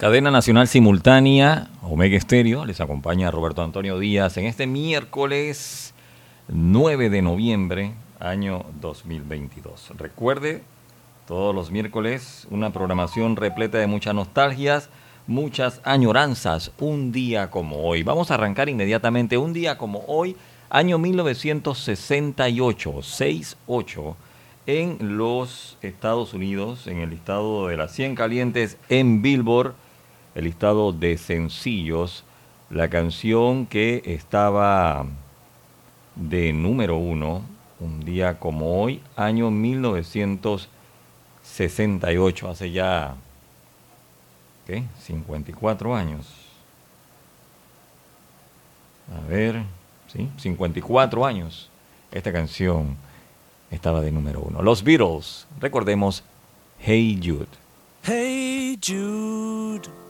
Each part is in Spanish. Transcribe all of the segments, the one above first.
Cadena Nacional Simultánea, Omega Estéreo, les acompaña Roberto Antonio Díaz en este miércoles 9 de noviembre, año 2022. Recuerde, todos los miércoles una programación repleta de muchas nostalgias, muchas añoranzas, un día como hoy. Vamos a arrancar inmediatamente un día como hoy, año 1968, 68 en los Estados Unidos, en el listado de las 100 calientes en Billboard el listado de sencillos, la canción que estaba de número uno, un día como hoy, año 1968, hace ya, ¿qué? 54 años. A ver, ¿sí? 54 años. Esta canción estaba de número uno. Los Beatles, recordemos, Hey Jude. Hey Jude.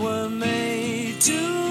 were made to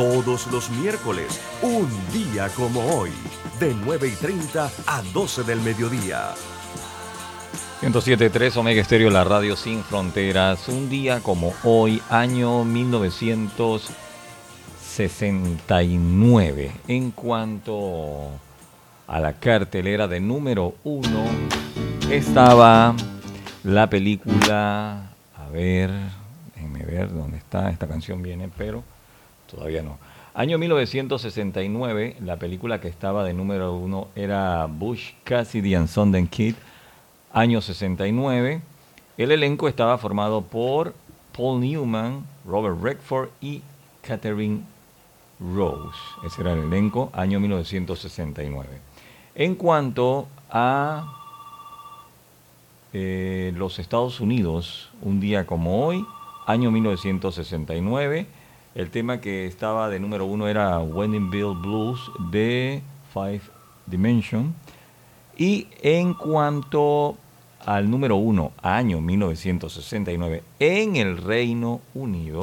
Todos los miércoles, un día como hoy, de 9 y 30 a 12 del mediodía. 107.3 Omega Estéreo, la radio sin fronteras. Un día como hoy, año 1969. En cuanto a la cartelera de número uno, estaba la película. A ver, déjenme ver dónde está. Esta canción viene, pero Todavía no. Año 1969, la película que estaba de número uno era Bush Cassidy and Sundance Kid. Año 69, el elenco estaba formado por Paul Newman, Robert Redford y Catherine Rose. Ese era el elenco, año 1969. En cuanto a eh, los Estados Unidos, un día como hoy, año 1969, el tema que estaba de número uno era Wedding Bill Blues de Five Dimension. Y en cuanto al número uno, año 1969, en el Reino Unido,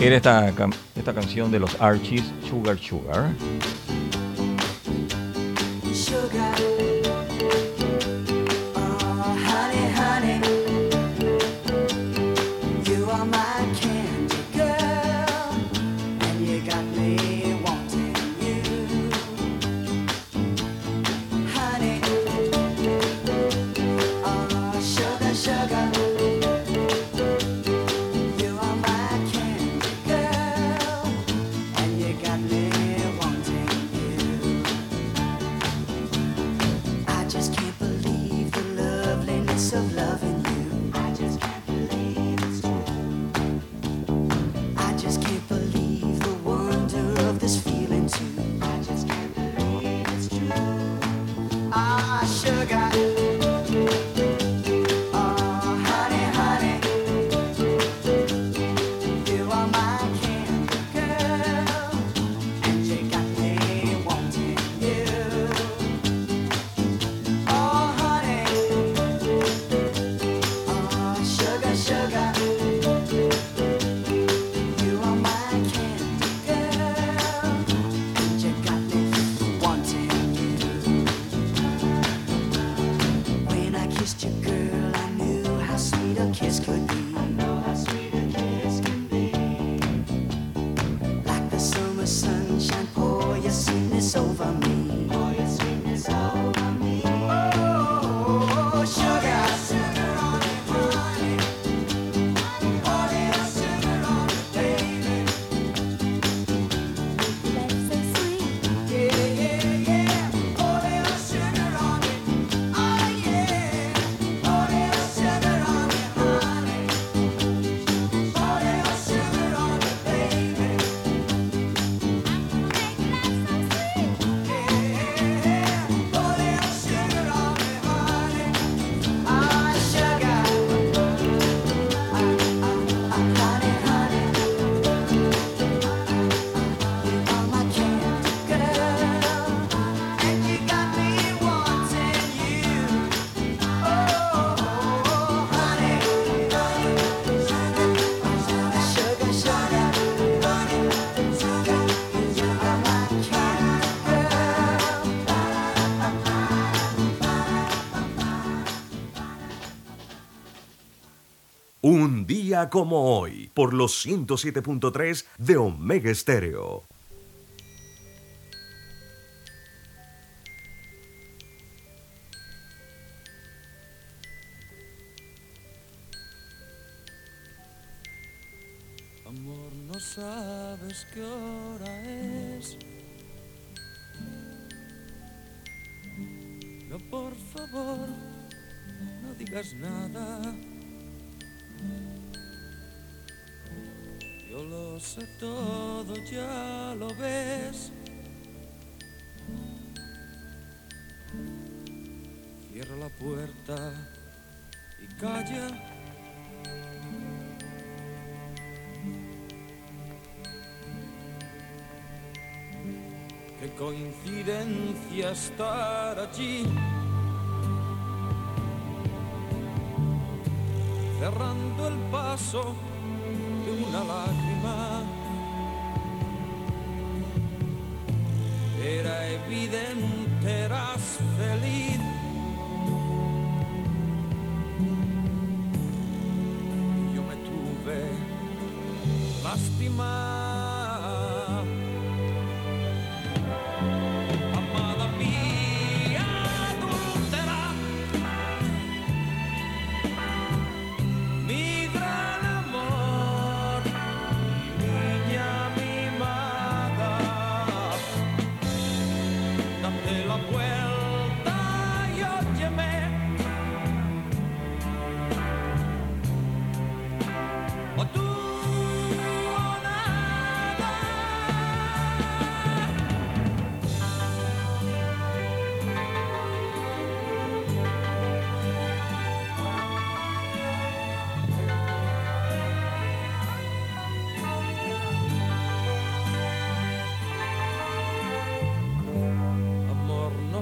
era esta, esta canción de los Archies, Sugar Sugar. Sugar. Como hoy, por los 107.3 de Omega Estéreo.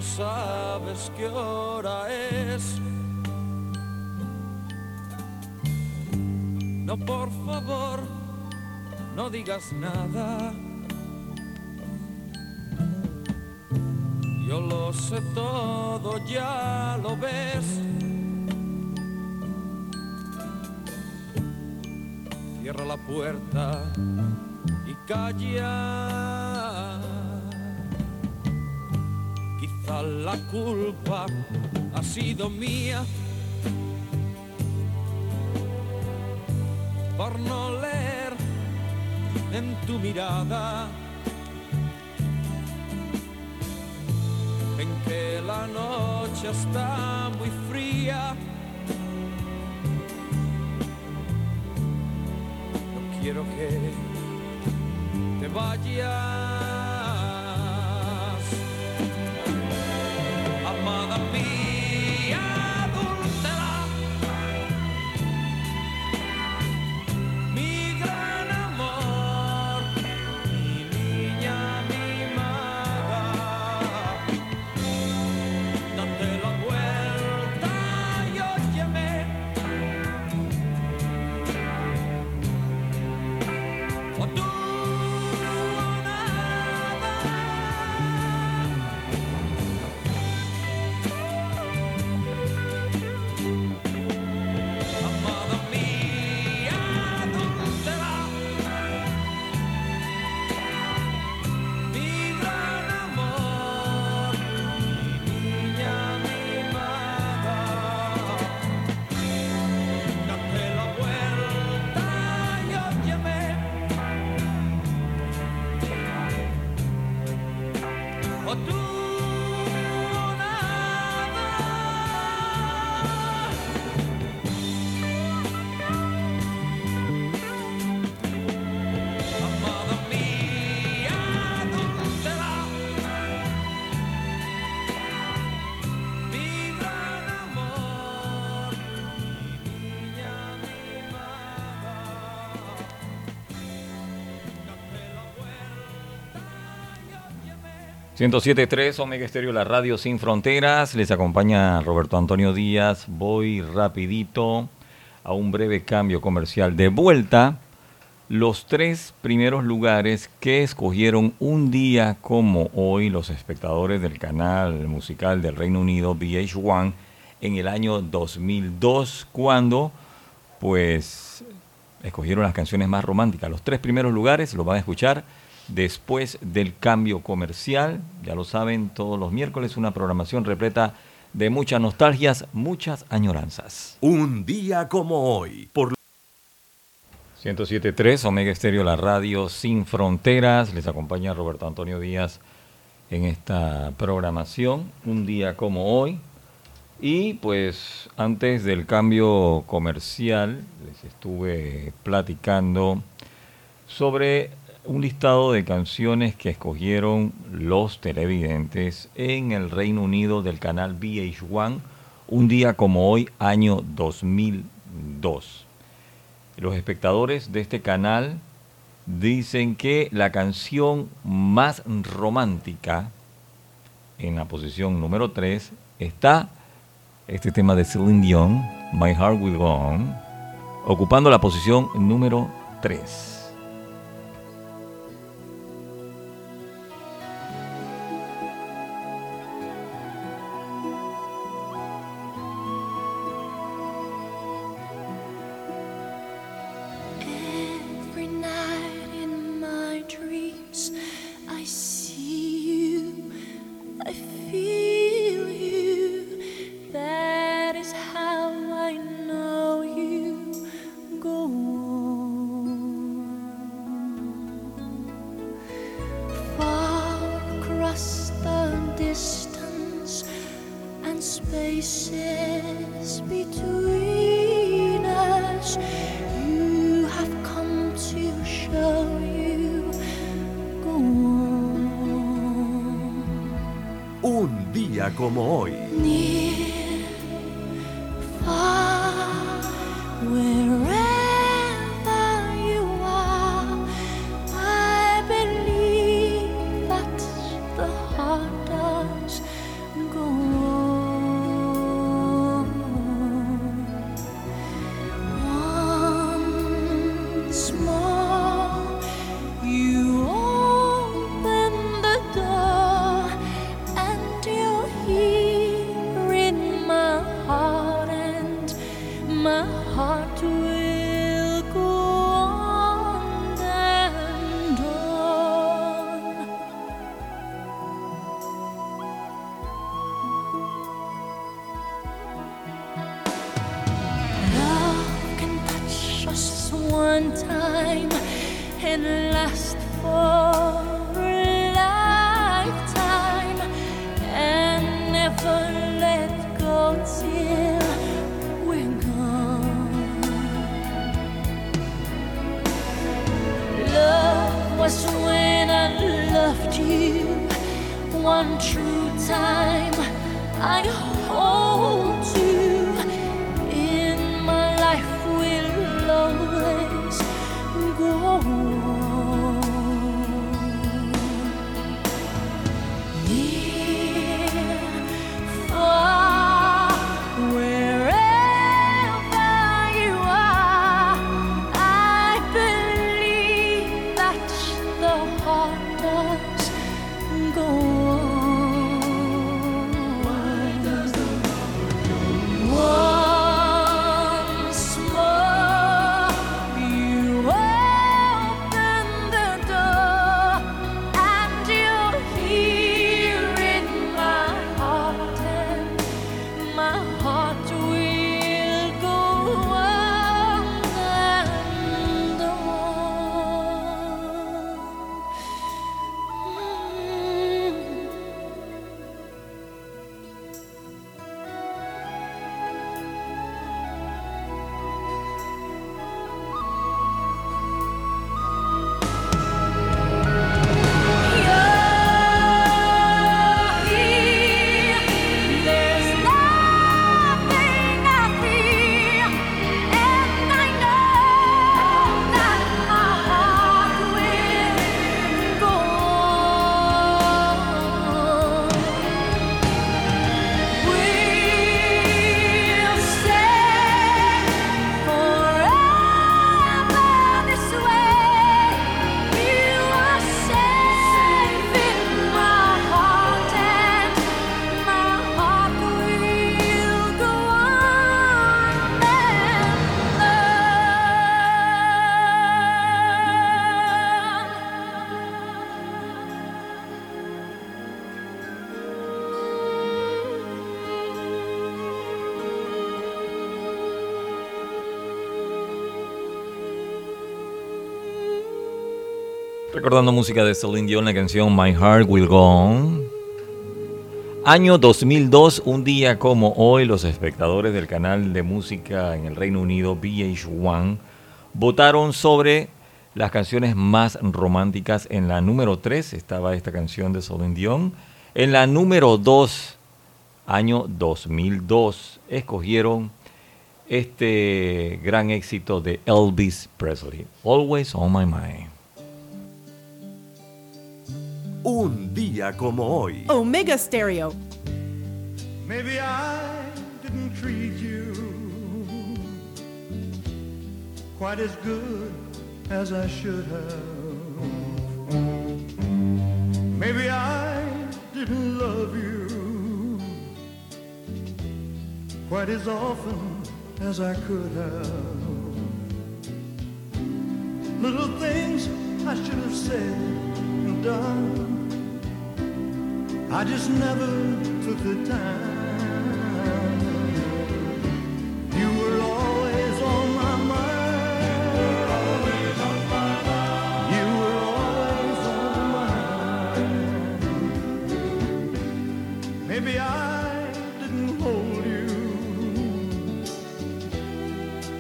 Sabes qué hora es. No, por favor, no digas nada. Yo lo sé todo, ya lo ves. Cierra la puerta y calla. La culpa ha sido mía por no leer en tu mirada en que la noche está muy fría. No quiero que te vayas. 107.3 Omega Estéreo, la radio sin fronteras. Les acompaña Roberto Antonio Díaz. Voy rapidito a un breve cambio comercial. De vuelta, los tres primeros lugares que escogieron un día como hoy los espectadores del canal musical del Reino Unido VH1 en el año 2002, cuando pues escogieron las canciones más románticas. Los tres primeros lugares los van a escuchar después del cambio comercial. Ya lo saben, todos los miércoles una programación repleta de muchas nostalgias, muchas añoranzas. Un día como hoy, por 107.3 Omega Estéreo, la radio sin fronteras. Les acompaña Roberto Antonio Díaz en esta programación, un día como hoy. Y pues antes del cambio comercial les estuve platicando sobre un listado de canciones que escogieron los televidentes en el Reino Unido del canal VH1, un día como hoy, año 2002. Los espectadores de este canal dicen que la canción más romántica en la posición número 3 está este tema de Celine Dion, My Heart Will Go On, ocupando la posición número 3. Recordando música de Celine Dion, la canción My Heart Will Go On. Año 2002, un día como hoy, los espectadores del canal de música en el Reino Unido, VH1, votaron sobre las canciones más románticas. En la número 3 estaba esta canción de Celine Dion. En la número 2, año 2002, escogieron este gran éxito de Elvis Presley, Always on My Mind. Un día como hoy. Omega Stereo. Maybe I didn't treat you quite as good as I should have. Maybe I didn't love you quite as often as I could have. Little things I should have said and done. I just never took the time. You were always on my mind. You were always on my mind. Maybe I didn't hold you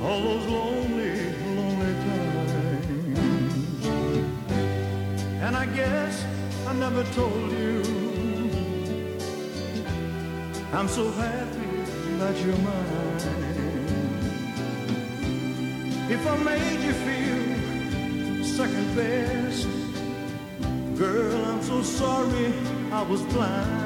all those lonely, lonely times. And I guess I never told I'm so happy that you're mine. If I made you feel second best, girl, I'm so sorry I was blind.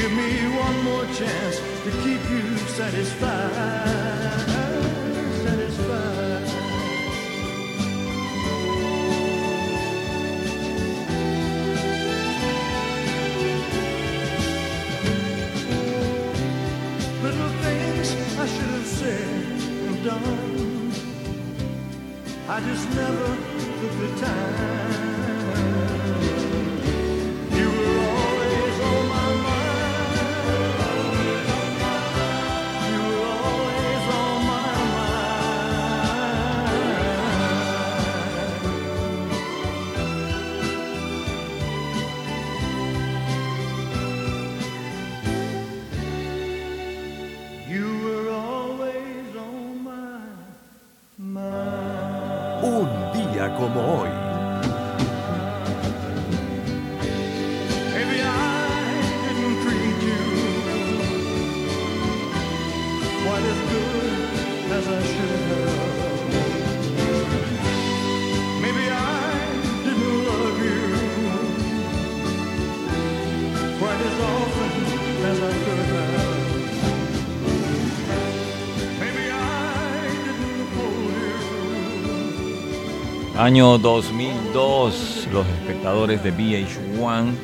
Give me one more chance to keep you satisfied. Satisfied. Little things I should have said and done. I just never took the time. Año 2002, los espectadores de VH1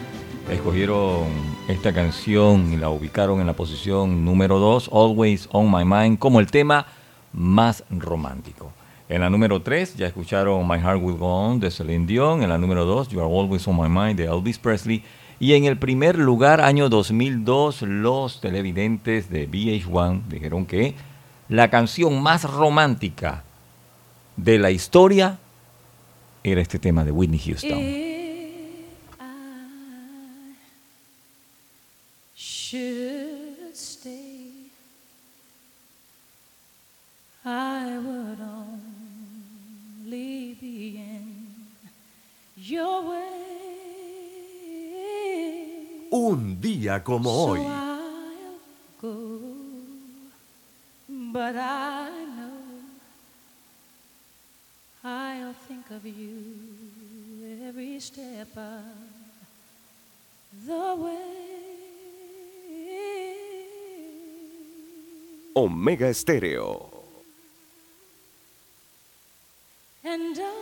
escogieron esta canción y la ubicaron en la posición número 2, Always on My Mind, como el tema más romántico. En la número 3 ya escucharon My Heart Will Go On de Celine Dion. En la número 2, You Are Always on My Mind de Elvis Presley. Y en el primer lugar, año 2002, los televidentes de VH1 dijeron que la canción más romántica de la historia era este tema de Whitney Houston. If I should stay, I would only be in your way. Un día como hoy. I'll go, but I know I'll think of you every step of the way. Omega Estéreo. And I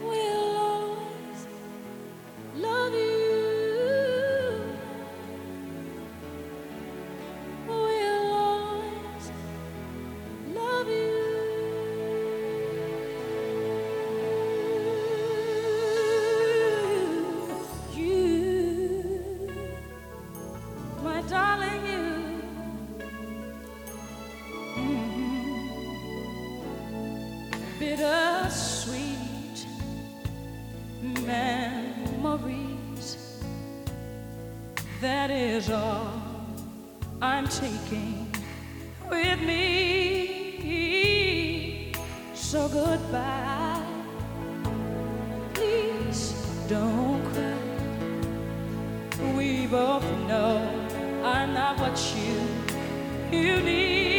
sweet don't cry. We both know I'm not what you you need.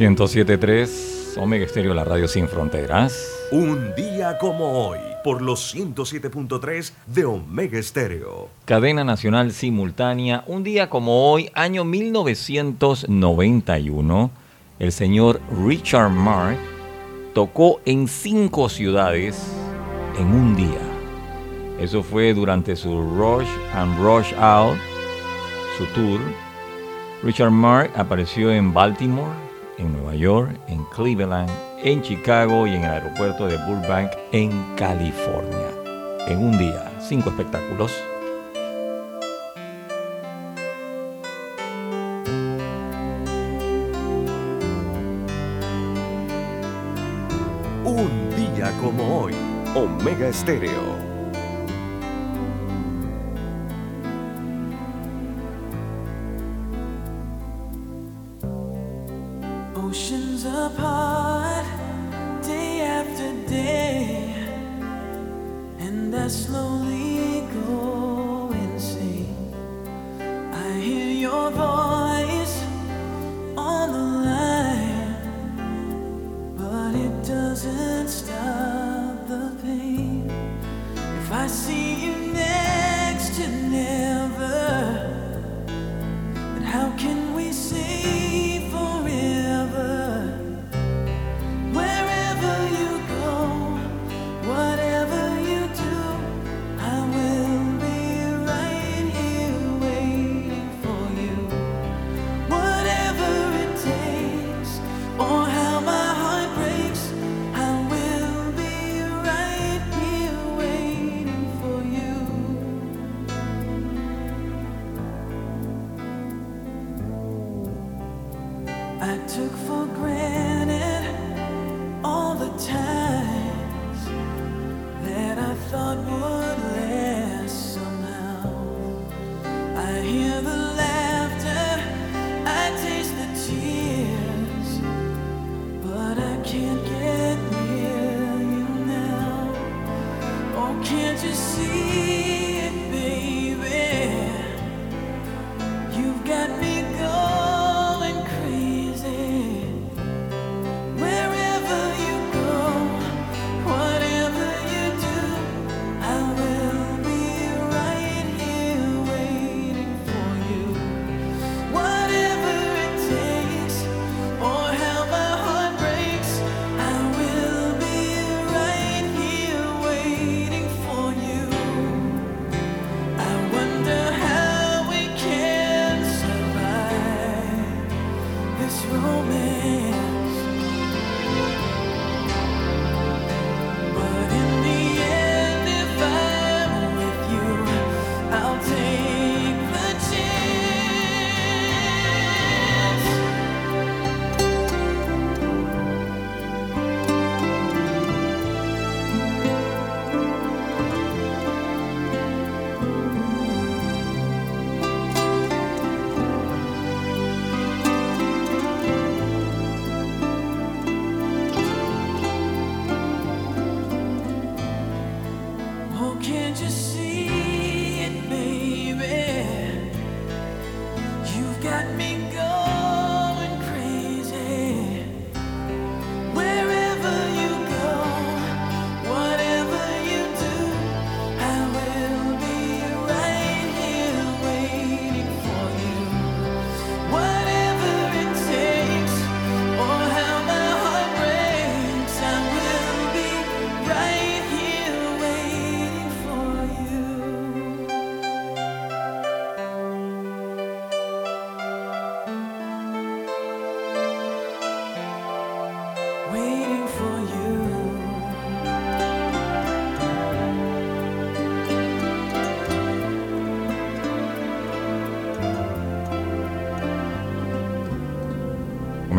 107.3 Omega Estéreo, la radio sin fronteras. Un día como hoy, por los 107.3 de Omega Estéreo. Cadena nacional simultánea. Un día como hoy, año 1991, el señor Richard Mark tocó en cinco ciudades en un día. Eso fue durante su Rush and Rush Out, su tour. Richard Mark apareció en Baltimore, en Nueva York, en Cleveland, en Chicago y en el aeropuerto de Burbank, en California. En un día, cinco espectáculos. Un día como hoy, Omega Estéreo.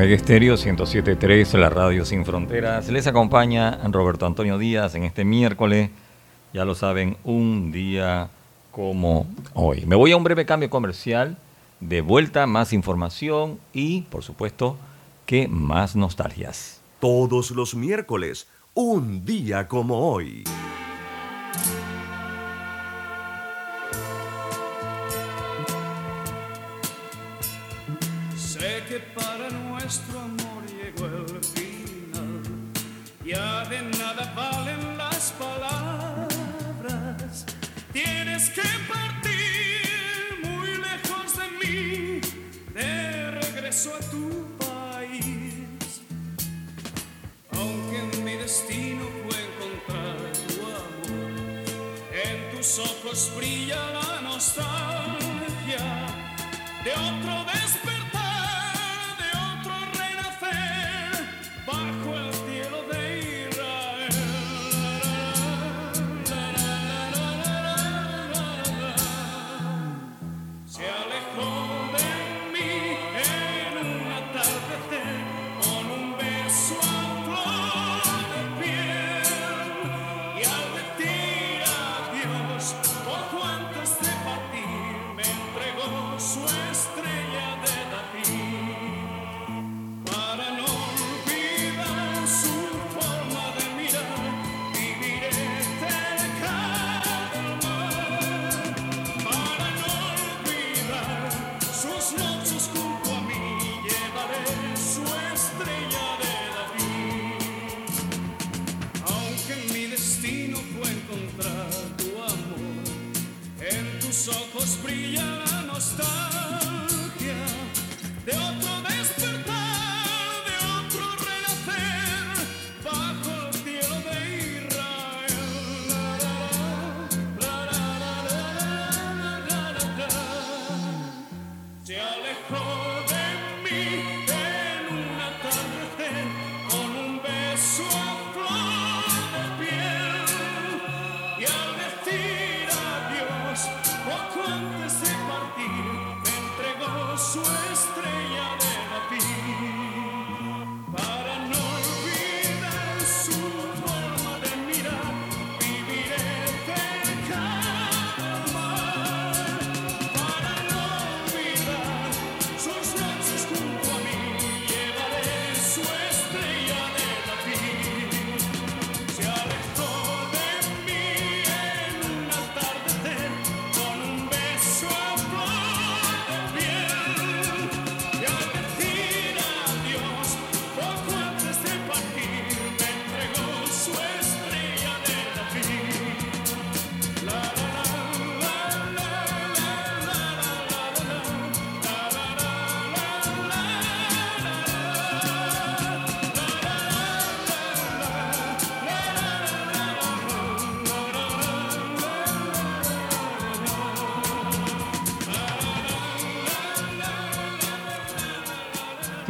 Omega Estéreo 107.3, la radio sin fronteras. Les acompaña Roberto Antonio Díaz en este miércoles, ya lo saben, un día como hoy. Me voy a un breve cambio comercial, de vuelta más información y, por supuesto, que más nostalgias. Todos los miércoles, un día como hoy. ojos brilla la nostalgia de otro despertar.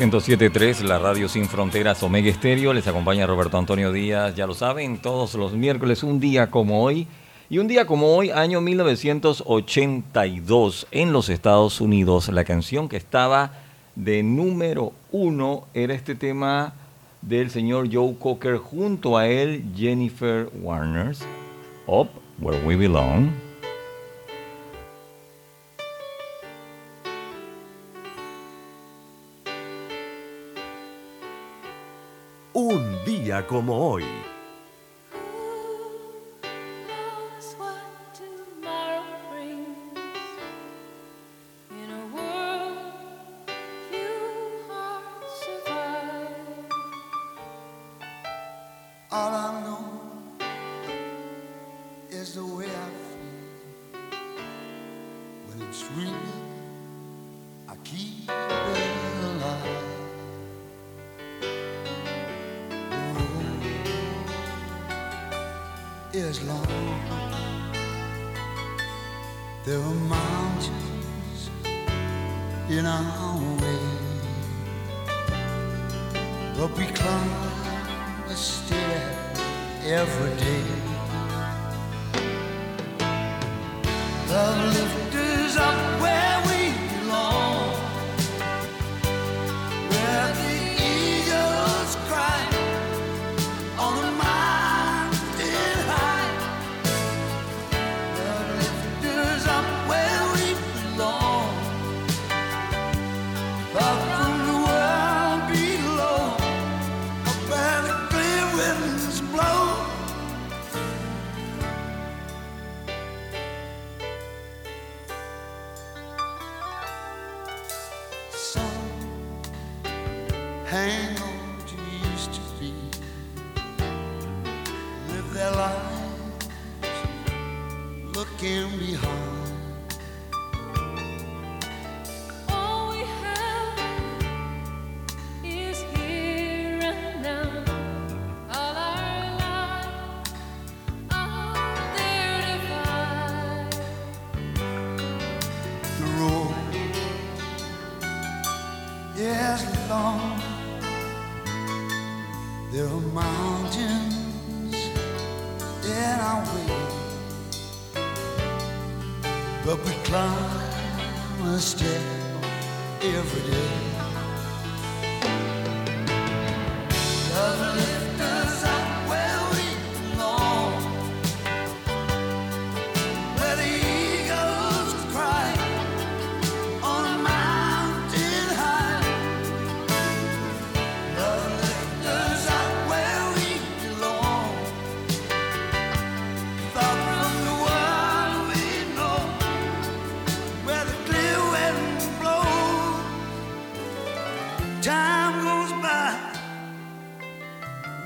107.3, la radio sin fronteras Omega Estéreo. Les acompaña Roberto Antonio Díaz. Ya lo saben, todos los miércoles, un día como hoy. Y un día como hoy, año 1982, en los Estados Unidos, la canción que estaba de número uno era este tema del señor Joe Cocker, junto a él Jennifer Warner, Up Where We Belong. Como hoy. Time goes by,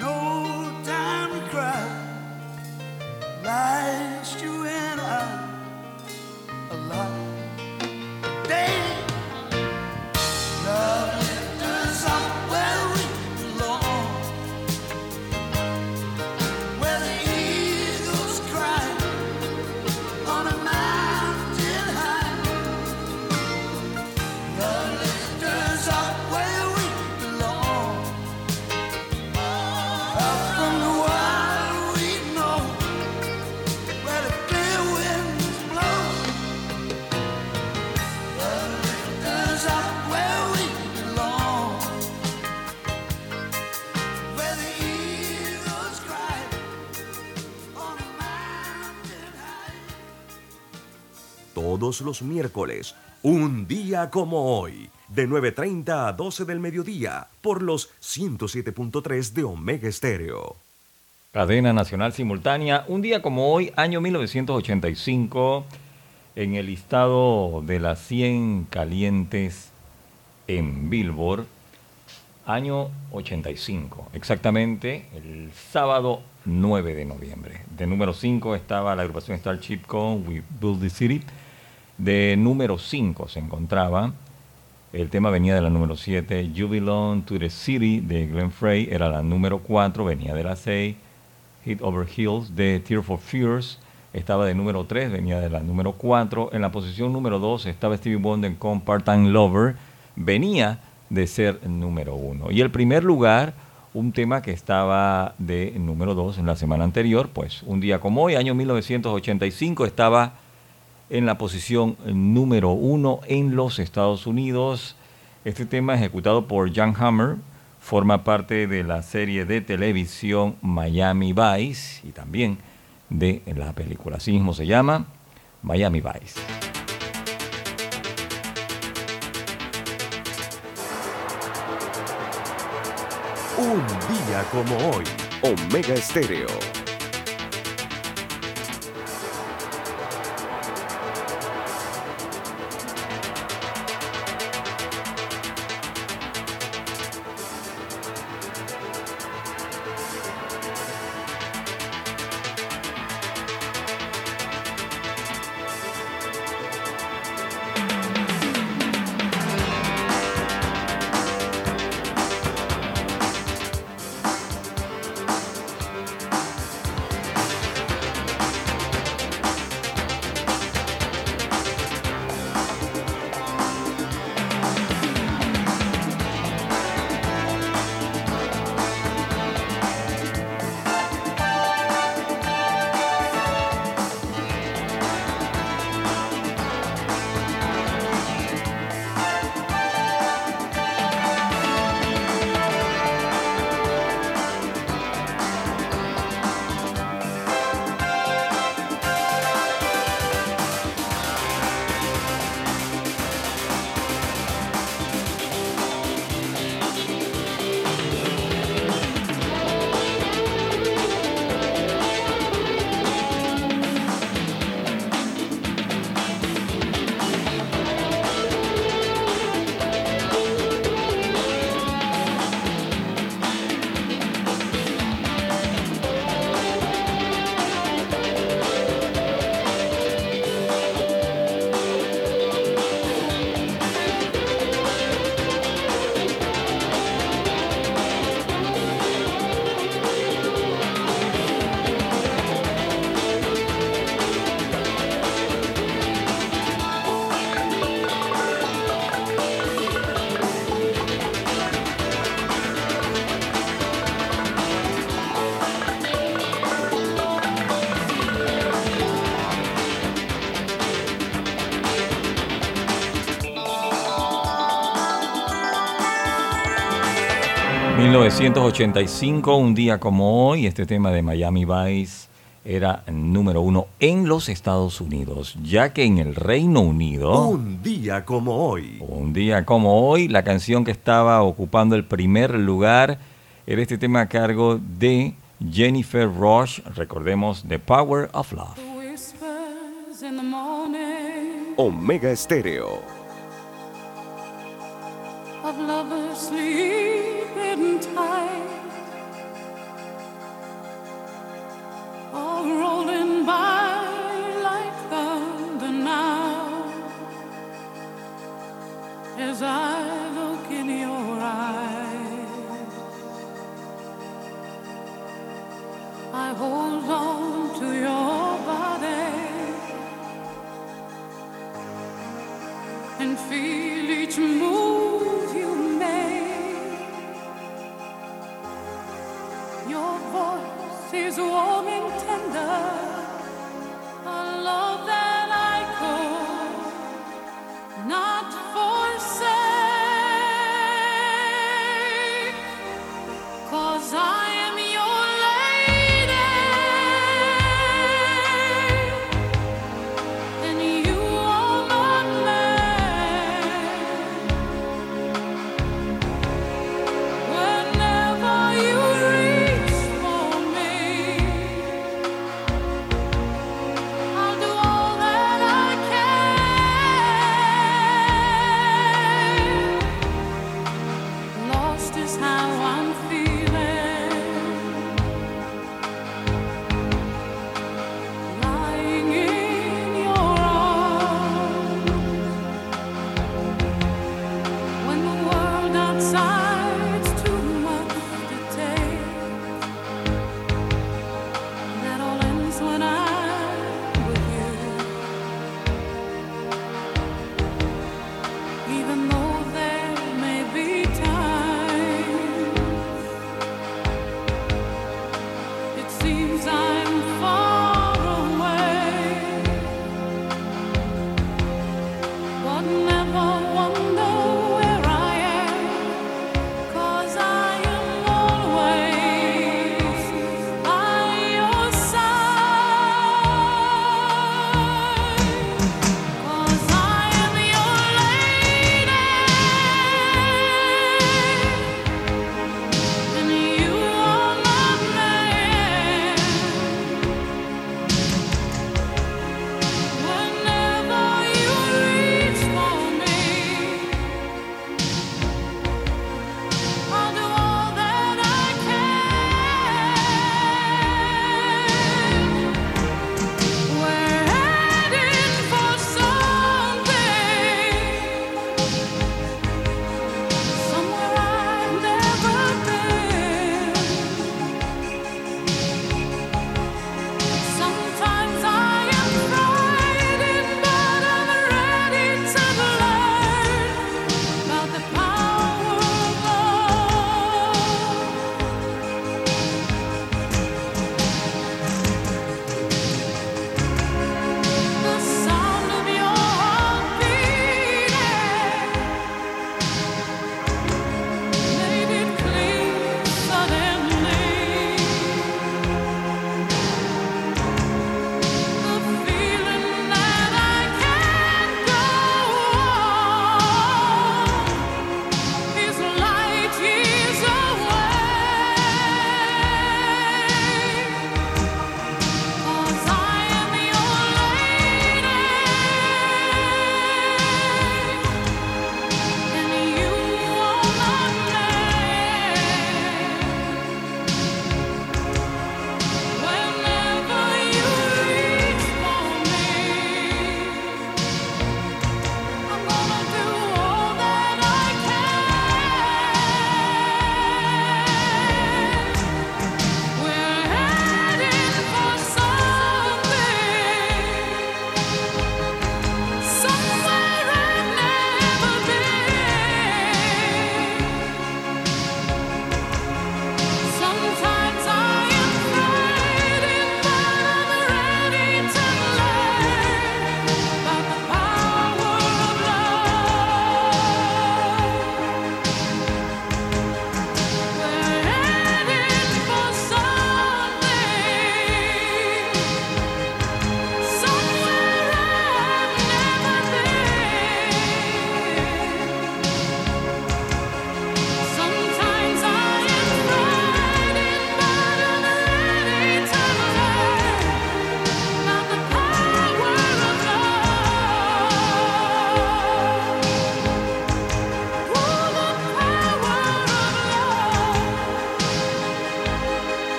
no Todos los miércoles, un día como hoy, de 9.30 a 12 del mediodía, por los 107.3 de Omega Estéreo. Cadena Nacional Simultánea. Un día como hoy, año 1985, en el listado de las 100 calientes en Billboard, año 85, exactamente el sábado 9 de noviembre. De número 5 estaba la agrupación Starship con We Build the City. De número 5 se encontraba, el tema venía de la número 7, You to the City de Glenn Frey, era la número 4, venía de la 6. Hit Over Hills de Tear for Fears estaba de número 3, venía de la número 4. En la posición número 2 estaba Stevie Wonder con Part-Time Lover, venía de ser número uno. Y el primer lugar, un tema que estaba de número dos en la semana anterior, pues un día como hoy, año 1985, estaba en la posición número uno en los Estados Unidos. Este tema ejecutado por Jan Hammer forma parte de la serie de televisión Miami Vice y también de la película. Así mismo se llama Miami Vice. Un día como hoy, Omega Estéreo. 1985, un día como hoy, este tema de Miami Vice era número uno en los Estados Unidos, ya que en el Reino Unido, Un día como hoy. un día como hoy, la canción que estaba ocupando el primer lugar era este tema a cargo de Jennifer Rush, recordemos The Power of Love. Omega Estéreo.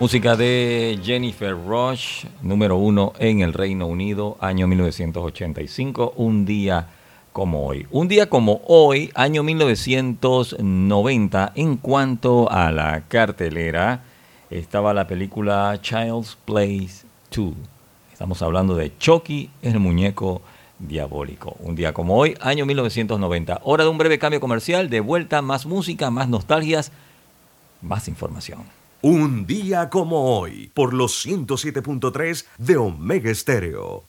Música de Jennifer Rush, número uno en el Reino Unido, año 1985, un día como hoy. Un día como hoy, año 1990, en cuanto a la cartelera, estaba la película Child's Place 2. Estamos hablando de Chucky, el muñeco diabólico. Un día como hoy, año 1990. Hora de un breve cambio comercial, de vuelta, más música, más nostalgias, más información. Un día como hoy, por los 107.3 de Omega Estéreo.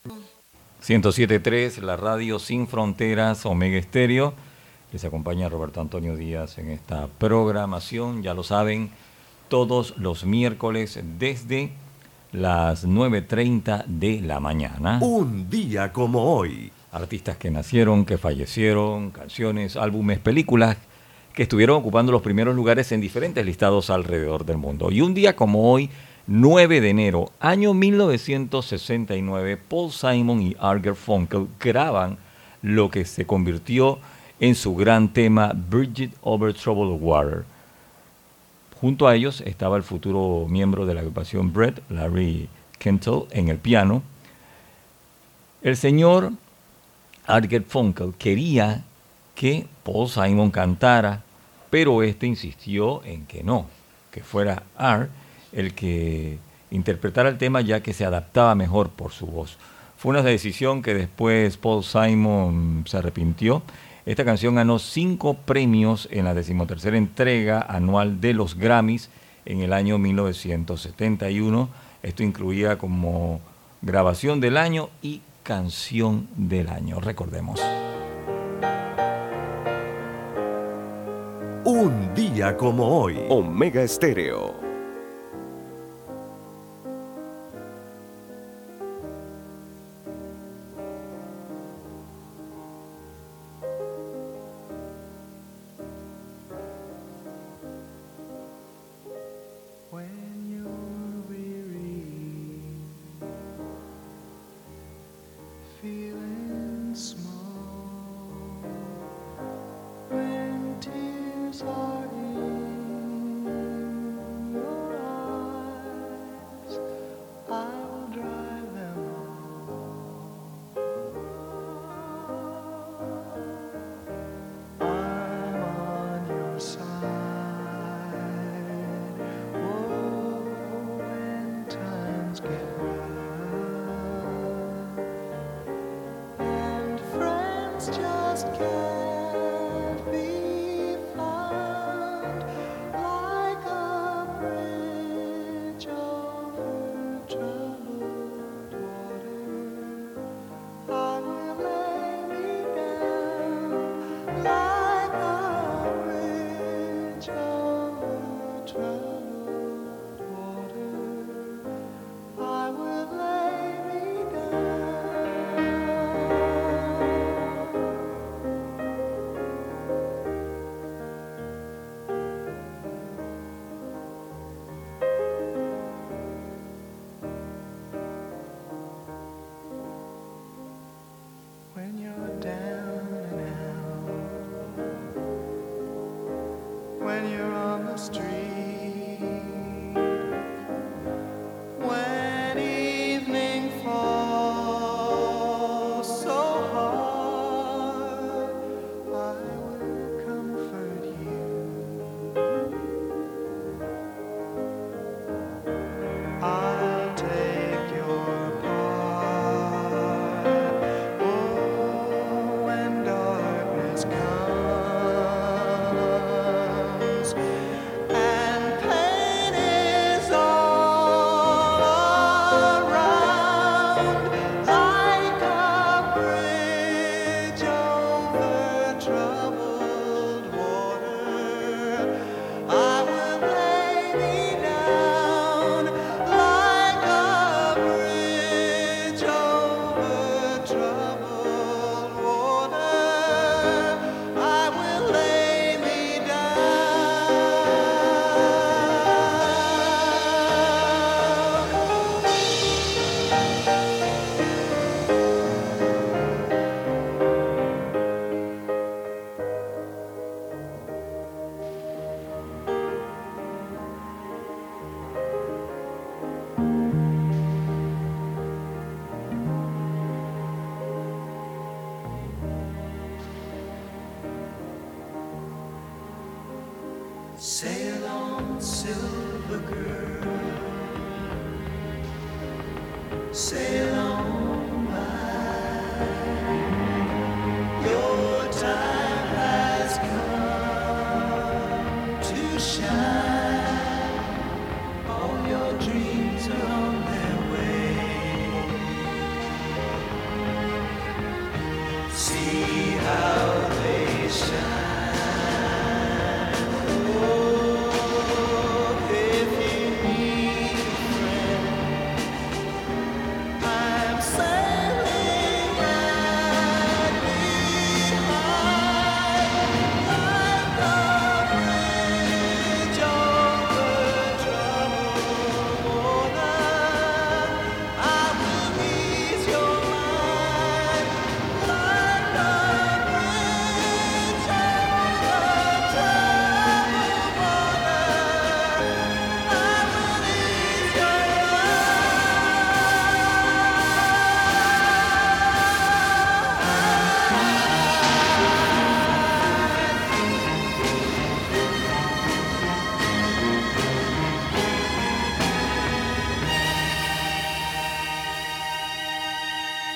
107.3, la radio sin fronteras, Omega Estéreo. Les acompaña Roberto Antonio Díaz en esta programación, ya lo saben, todos los miércoles desde las 9.30 de la mañana. Un día como hoy. Artistas que nacieron, que fallecieron, canciones, álbumes, películas que estuvieron ocupando los primeros lugares en diferentes listados alrededor del mundo. Y un día como hoy, 9 de enero, año 1969, Paul Simon y Arger Funkel graban lo que se convirtió en su gran tema Bridget Over Troubled Water. Junto a ellos estaba el futuro miembro de la agrupación Brett, Larry Kentel, en el piano. El señor Arger Funkel quería que Paul Simon cantara, pero este insistió en que no, que fuera Art el que interpretara el tema ya que se adaptaba mejor por su voz. Fue una decisión que después Paul Simon se arrepintió. Esta canción ganó cinco premios en la decimotercera entrega anual de los Grammys en el año 1971. Esto incluía como grabación del año y canción del año, recordemos. Un día como hoy. Omega Estéreo.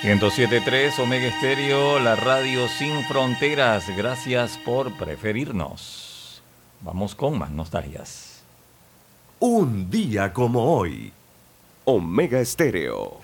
107.3 Omega Estéreo, la radio sin fronteras. Gracias por preferirnos. Vamos con más nostalgias. Un día como hoy. Omega Estéreo.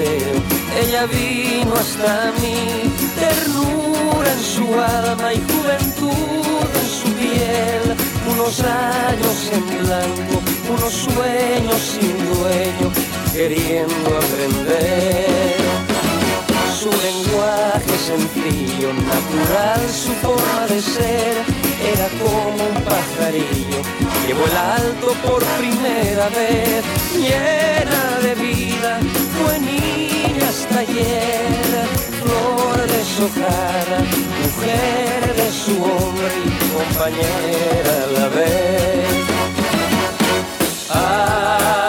Ella vino hasta mí, ternura en su alma y juventud en su piel. Unos años en blanco, unos sueños sin dueño, queriendo aprender. Su lenguaje sencillo, natural, su forma de ser era como un pajarillo que vuela alto por primera vez, llena de vida, fue niña hasta ayer, flor deshojada, mujer de su hombre y compañera a la vez. Ay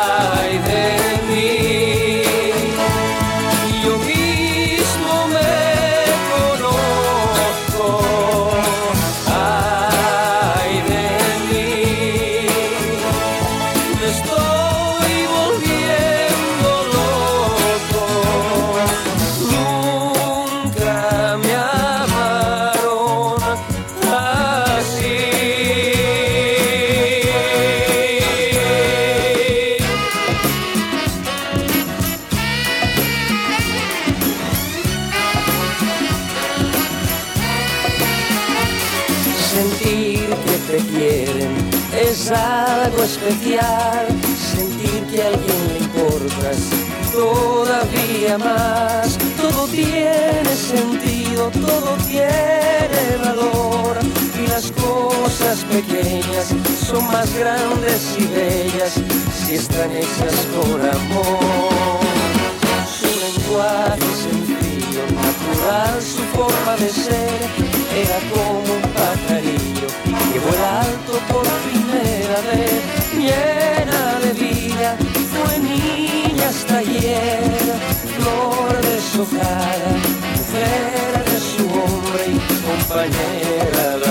todavía más. Todo tiene sentido, todo tiene valor. Y las cosas pequeñas son más grandes y bellas si están hechas por amor su lenguaje sencillo, natural, su forma de ser, era como un pajarillo que vuela alto por primera vez, llena de vida, fue niña hasta ayer, flor deshojada, mujer de su hombre y compañera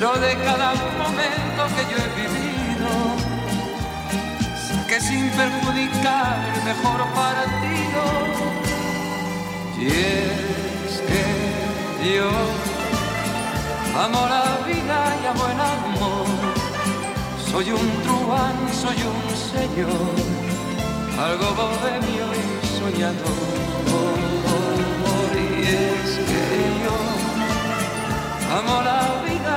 Pero de cada momento que yo he vivido, que sin perjudicar el mejor partido. Y es que yo amo la vida y amo el amor. Soy un truán, soy un señor, algo bohemio y soñador. Y es que yo amo la vida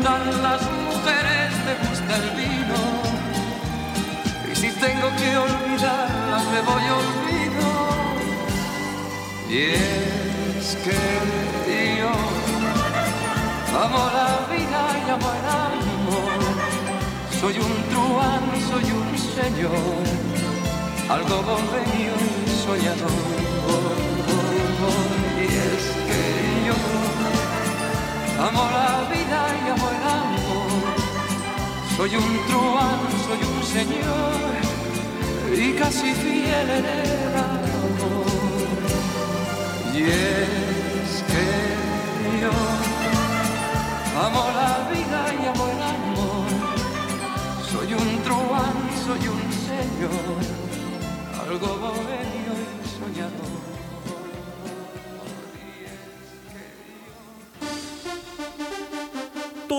Gustan las mujeres, me gusta el vino. Y si tengo que olvidarlas, me voy olvido. Y es que yo amo la vida y amo el amor. Soy un truán, soy un señor, algo bohemio y soñador. Amo la vida y amo el amor. Soy un truán, soy un señor y casi fiel en el amor. Y es que yo amo la vida y amo el amor. Soy un truán, soy un señor, algo bohemio y soñador.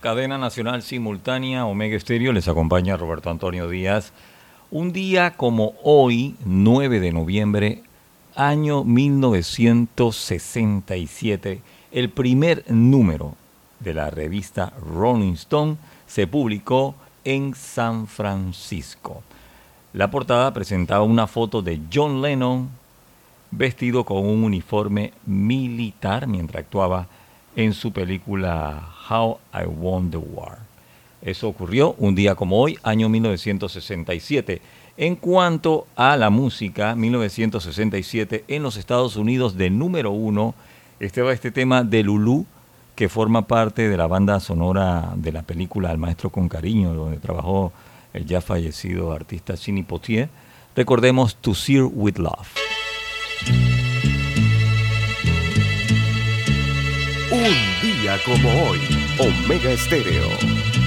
Cadena Nacional Simultánea Omega Estéreo les acompaña Roberto Antonio Díaz. Un día como hoy, 9 de noviembre, año 1967, el primer número de la revista Rolling Stone se publicó en San Francisco. La portada presentaba una foto de John Lennon vestido con un uniforme militar mientras actuaba en su película How I Won the War. Eso ocurrió un día como hoy, año 1967. En cuanto a la música, 1967 en los Estados Unidos de número uno estaba este tema de Lulu, que forma parte de la banda sonora de la película Al Maestro con Cariño, donde trabajó el ya fallecido artista Sidney Poitier. Recordemos To Sear With Love. Un día como hoy, Omega Estéreo.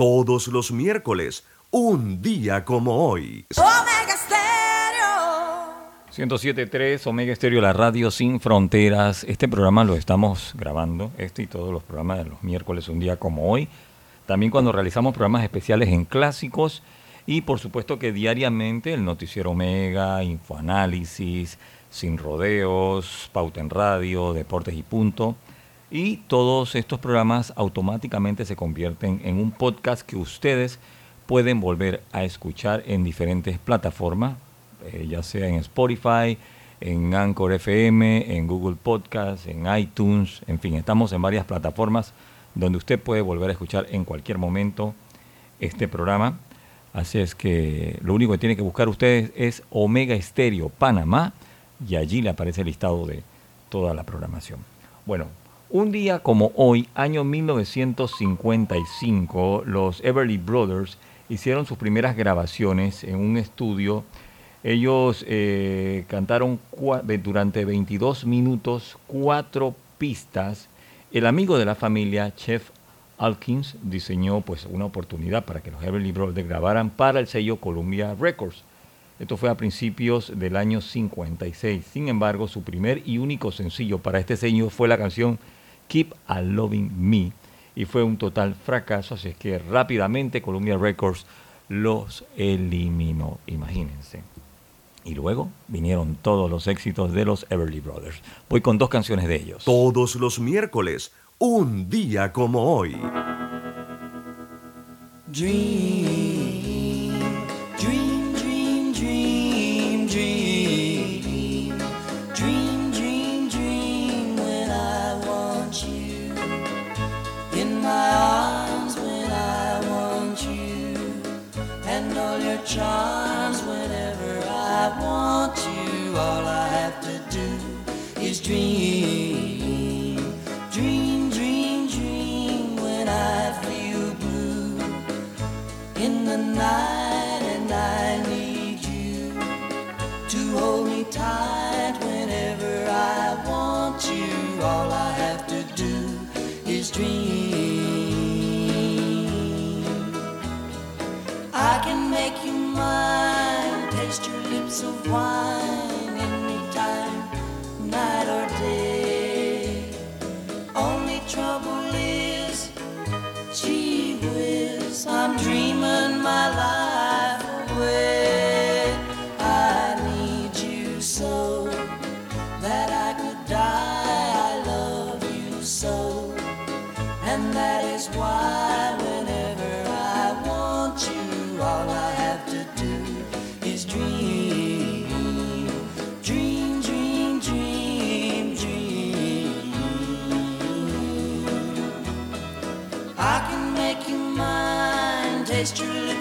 Todos los miércoles, un día como hoy. Omega Stereo. 107.3 Omega Estéreo, la radio sin fronteras. Este programa lo estamos grabando, este y todos los programas de los miércoles, un día como hoy. También cuando realizamos programas especiales en clásicos y por supuesto que diariamente el noticiero Omega, Infoanálisis, Sin Rodeos, Pauta en Radio, Deportes y Punto. Y todos estos programas automáticamente se convierten en un podcast que ustedes pueden volver a escuchar en diferentes plataformas, eh, ya sea en Spotify, en Anchor FM, en Google Podcast, en iTunes, en fin, estamos en varias plataformas donde usted puede volver a escuchar en cualquier momento este programa. Así es que lo único que tiene que buscar ustedes es Omega Estéreo Panamá y allí le aparece el listado de toda la programación. Bueno, un día como hoy, año 1955, los Everly Brothers hicieron sus primeras grabaciones en un estudio. Ellos eh, cantaron durante 22 minutos cuatro pistas. El amigo de la familia, Chef Alkins, diseñó pues, una oportunidad para que los Everly Brothers grabaran para el sello Columbia Records. Esto fue a principios del año 56. Sin embargo, su primer y único sencillo para este sello fue la canción Keep a Loving Me y fue un total fracaso, así es que rápidamente Columbia Records los eliminó, imagínense. Y luego vinieron todos los éxitos de los Everly Brothers. Voy con dos canciones de ellos. Todos los miércoles, un día como hoy. Dream, charms whenever I want you. All I have to do is dream. Dream, dream, dream when I feel blue in the night and I need you to hold me tight whenever lips of wine anytime, night or day. Only trouble is Gee whiz, I'm dreaming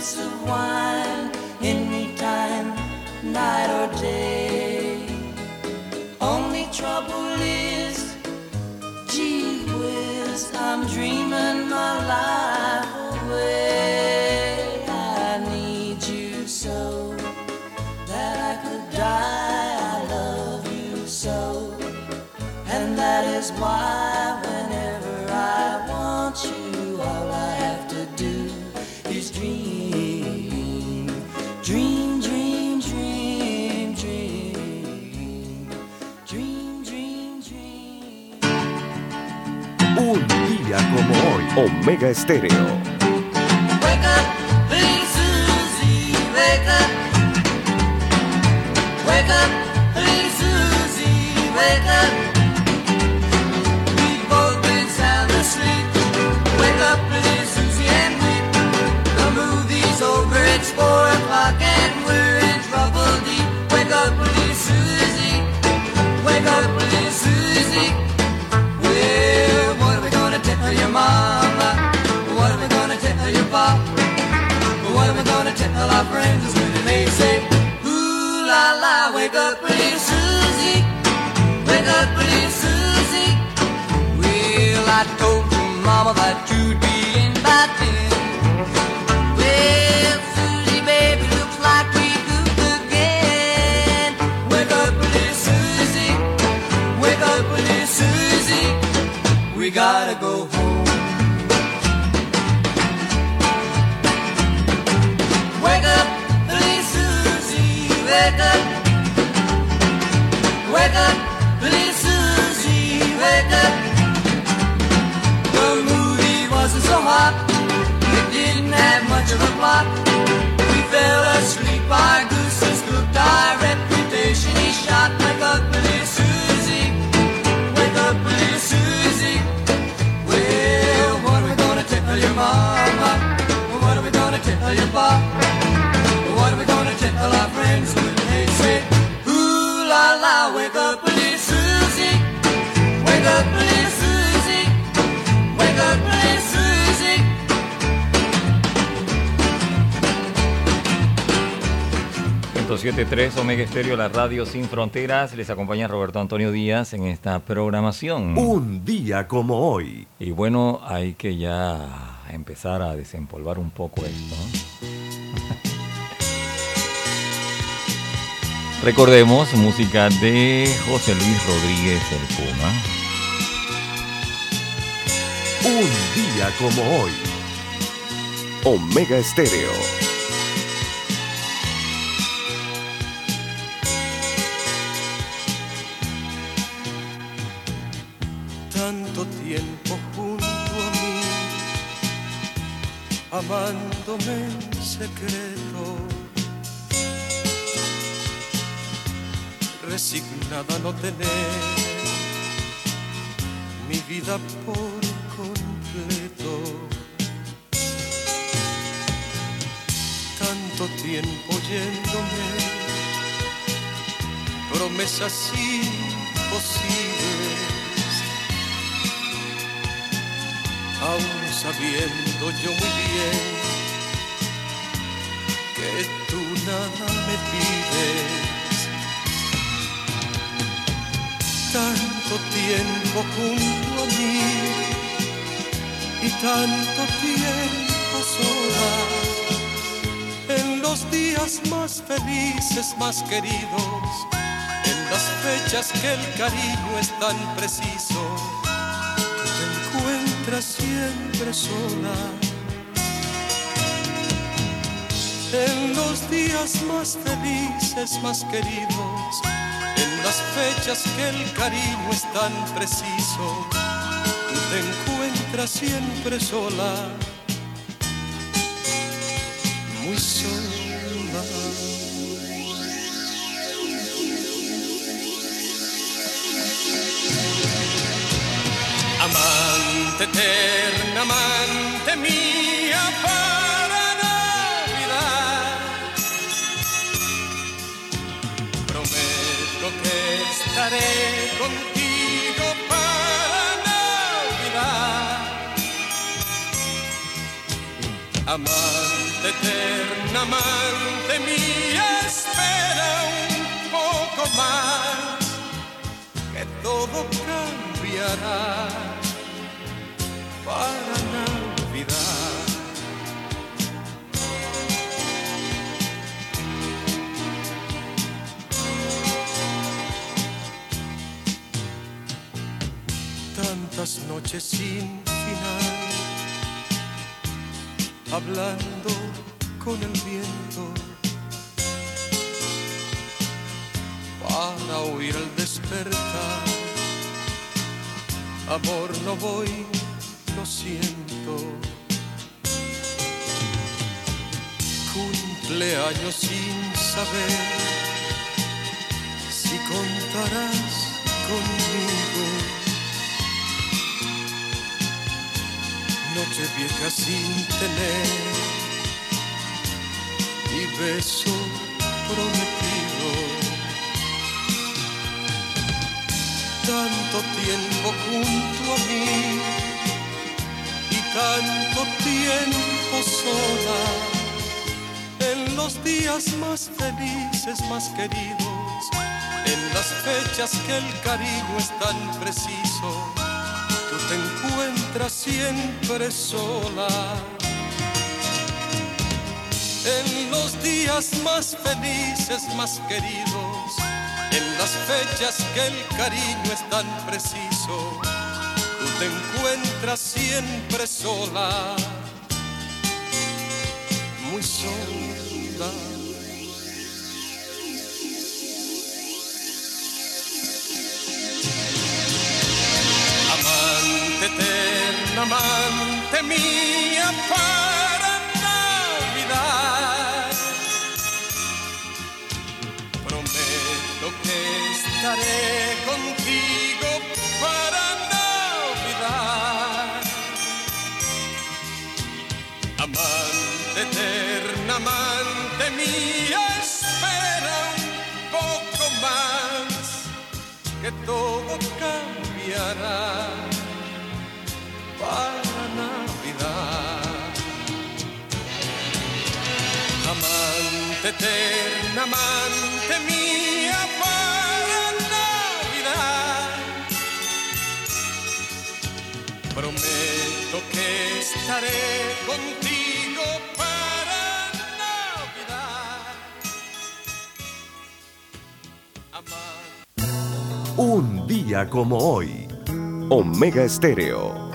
lips of wine anytime, night or day. Only trouble is, gee whiz, I'm dreaming my life movie's over, it's four o'clock, and we're tell our friends when they say, Ooh la la, wake up, little Susie, wake up, little Susie. Well, I told your mama that you'd be in by ten. Well, Susie, baby, looks like we goofed again. Wake up, Susie, wake up, Susie. We gotta go home. Wake up, wake up, little Susie, wake up. The movie wasn't so hot, it didn't have much of a plot. We fell asleep, our 107.3 Omega Estéreo, la radio sin fronteras. Les acompaña Roberto Antonio Díaz en esta programación. Un día como hoy. Y bueno, hay que ya empezar a desempolvar un poco esto. Recordemos música de José Luis Rodríguez el Puma. Un día como hoy. Omega Estéreo. Amándome en secreto, resignada no tener mi vida por completo. Tanto tiempo yéndome, promesas imposibles sabiendo yo muy bien que tú nada me pides. Tanto tiempo junto a mí y tanto tiempo sola. En los días más felices, más queridos, en las fechas que el cariño es tan preciso encuentras siempre sola. En los días más felices, más queridos, en las fechas que el cariño es tan preciso, te encuentras siempre sola, muy sola. Eterna, amante mía para Navidad. Prometo que estaré contigo para Navidad. Amante eterna, amante mía, espera un poco más que todo cambiará para Navidad. Tantas noches sin final, hablando con el viento para oír el despertar. Amor, no voy, lo siento. Cumpleaños sin saber si contarás conmigo. Noche vieja sin tener y beso prometido. tanto tiempo junto a mí tanto tiempo sola. En los días más felices, más queridos, en las fechas que el cariño es tan preciso, tú te encuentras siempre sola. En los días más felices, más queridos, en las fechas que el cariño es tan preciso, te encuentras siempre sola, muy sola. Amante eterna, amante mía para Navidad. Prometo que estaré todo cambiará para Navidad. Amante eterna, amante mía, para Navidad. Prometo que estaré como hoy. Omega Estéreo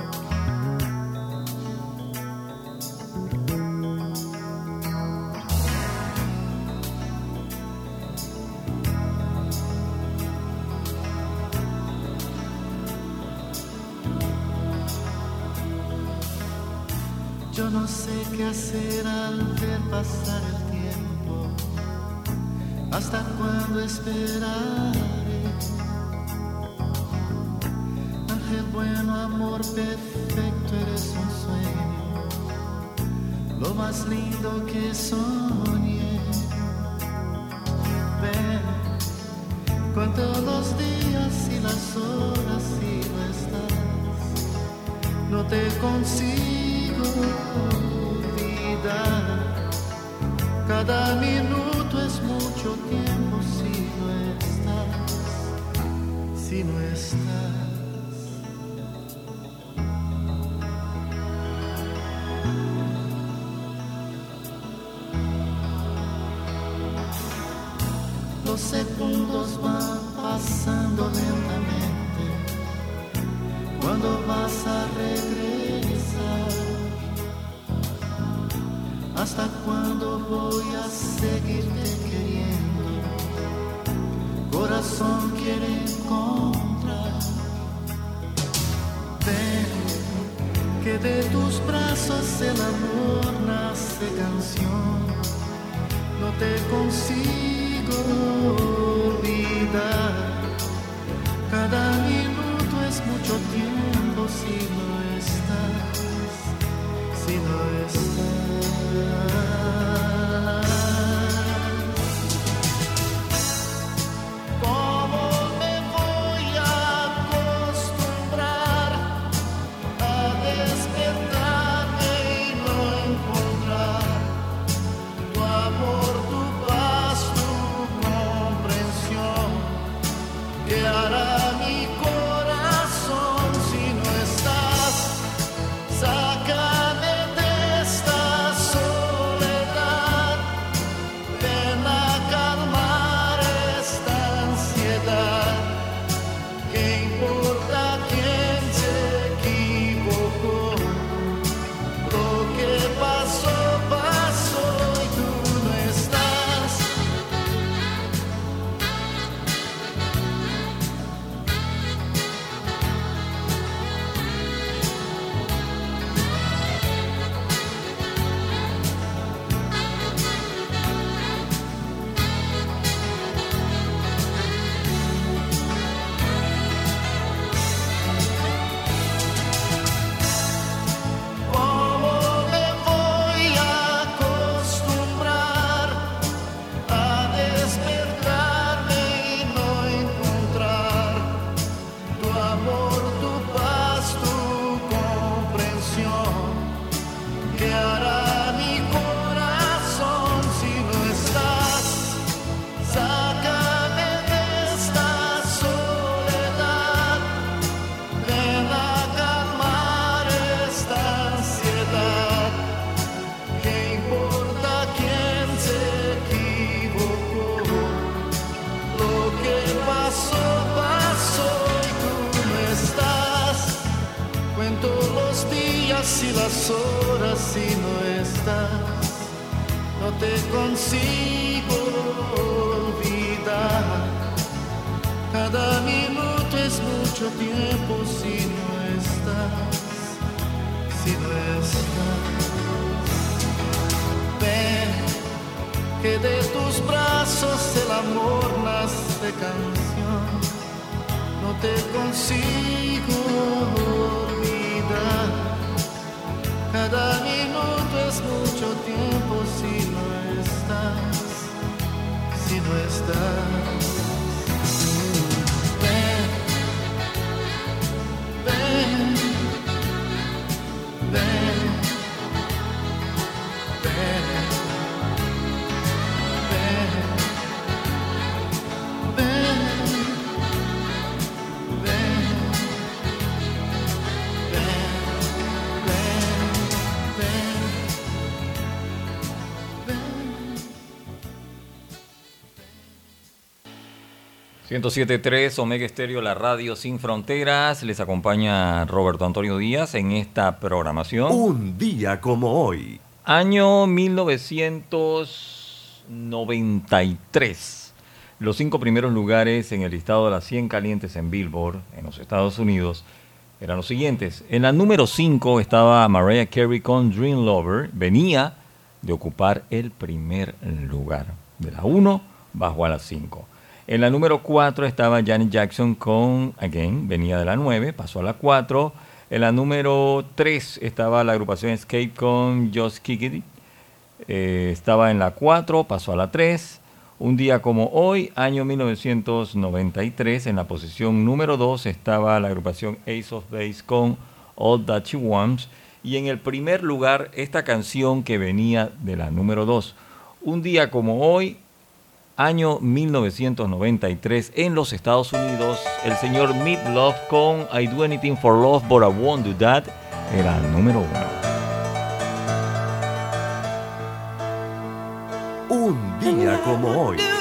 107.3 Omega Estéreo, la radio sin fronteras. Les acompaña Roberto Antonio Díaz en esta programación. Un día como hoy. Año 1993. Los cinco primeros lugares en el listado de las 100 calientes en Billboard, en los Estados Unidos, eran los siguientes. En la número 5 estaba Mariah Carey con Dream Lover. Venía de ocupar el primer lugar. De la 1 bajó a la 5. En la número 4 estaba Janet Jackson con Again. Venía de la 9, pasó a la 4. En la número 3 estaba la agrupación Escape con Just Kick. Eh, estaba en la 4, pasó a la 3. Un día como hoy, año 1993, en la posición número 2 estaba la agrupación Ace of Base con All That She Wants. Y en el primer lugar, esta canción que venía de la número 2. Un día como hoy, año 1993, en los Estados Unidos, el señor Meat Love con I Do Anything for Love, But I Won't Do That, era el número 1. Un día como hoy.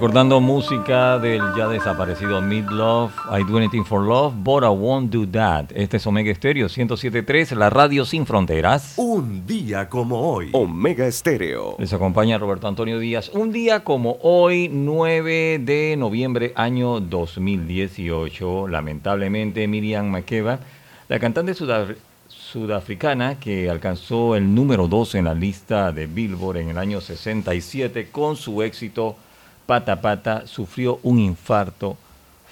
Recordando música del ya desaparecido Mid Love, I Do Anything for Love, But I Won't Do That. Este es Omega Estéreo 1073, la radio sin fronteras. Un día como hoy. Omega Estéreo. Les acompaña Roberto Antonio Díaz. Un día como hoy, 9 de noviembre, año 2018. Lamentablemente, Miriam Makeba, la cantante sudaf sudafricana que alcanzó el número 2 en la lista de Billboard en el año 67 con su éxito. Pata Pata sufrió un infarto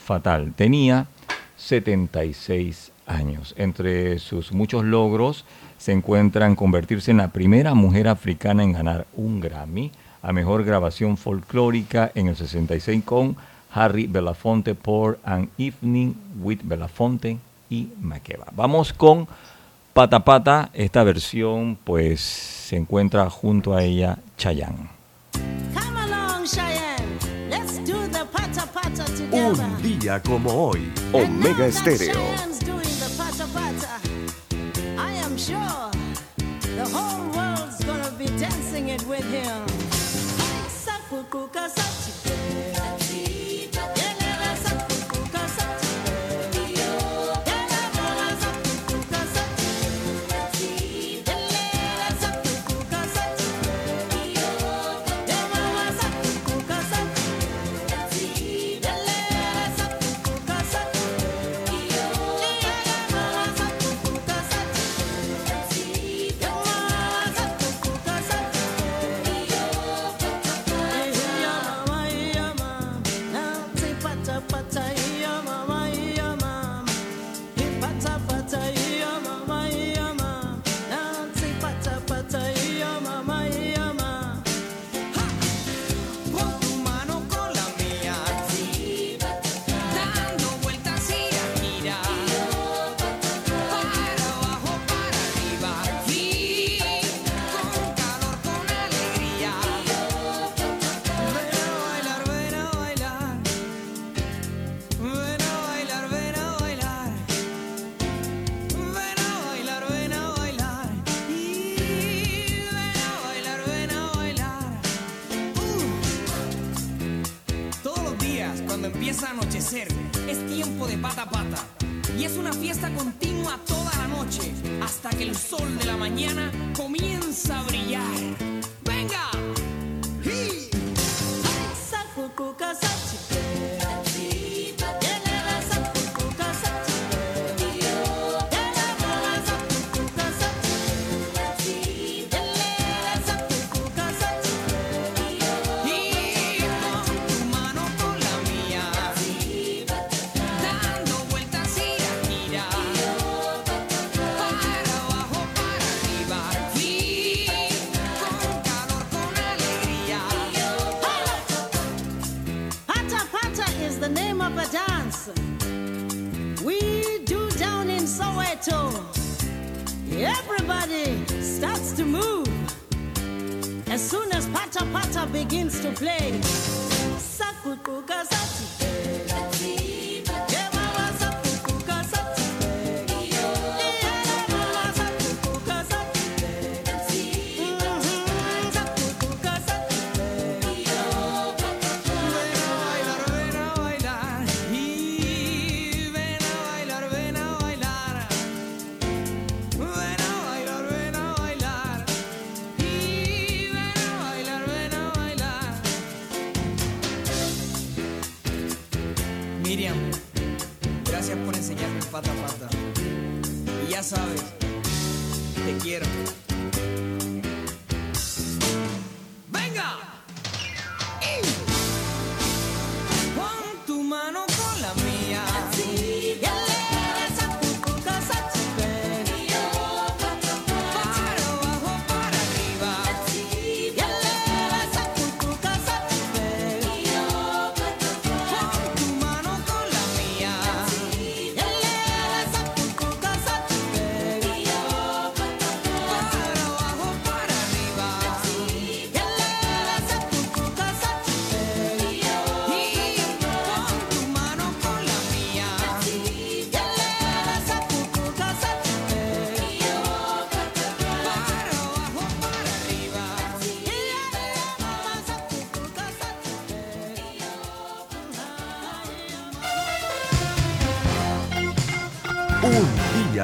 fatal. Tenía 76 años. Entre sus muchos logros se encuentran convertirse en la primera mujer africana en ganar un Grammy a Mejor Grabación Folclórica en el 66 con Harry Belafonte por An Evening with Belafonte y Makeba. Vamos con Pata Pata, esta versión pues se encuentra junto a ella Chayanne. Un día como hoy, Omega Estéreo.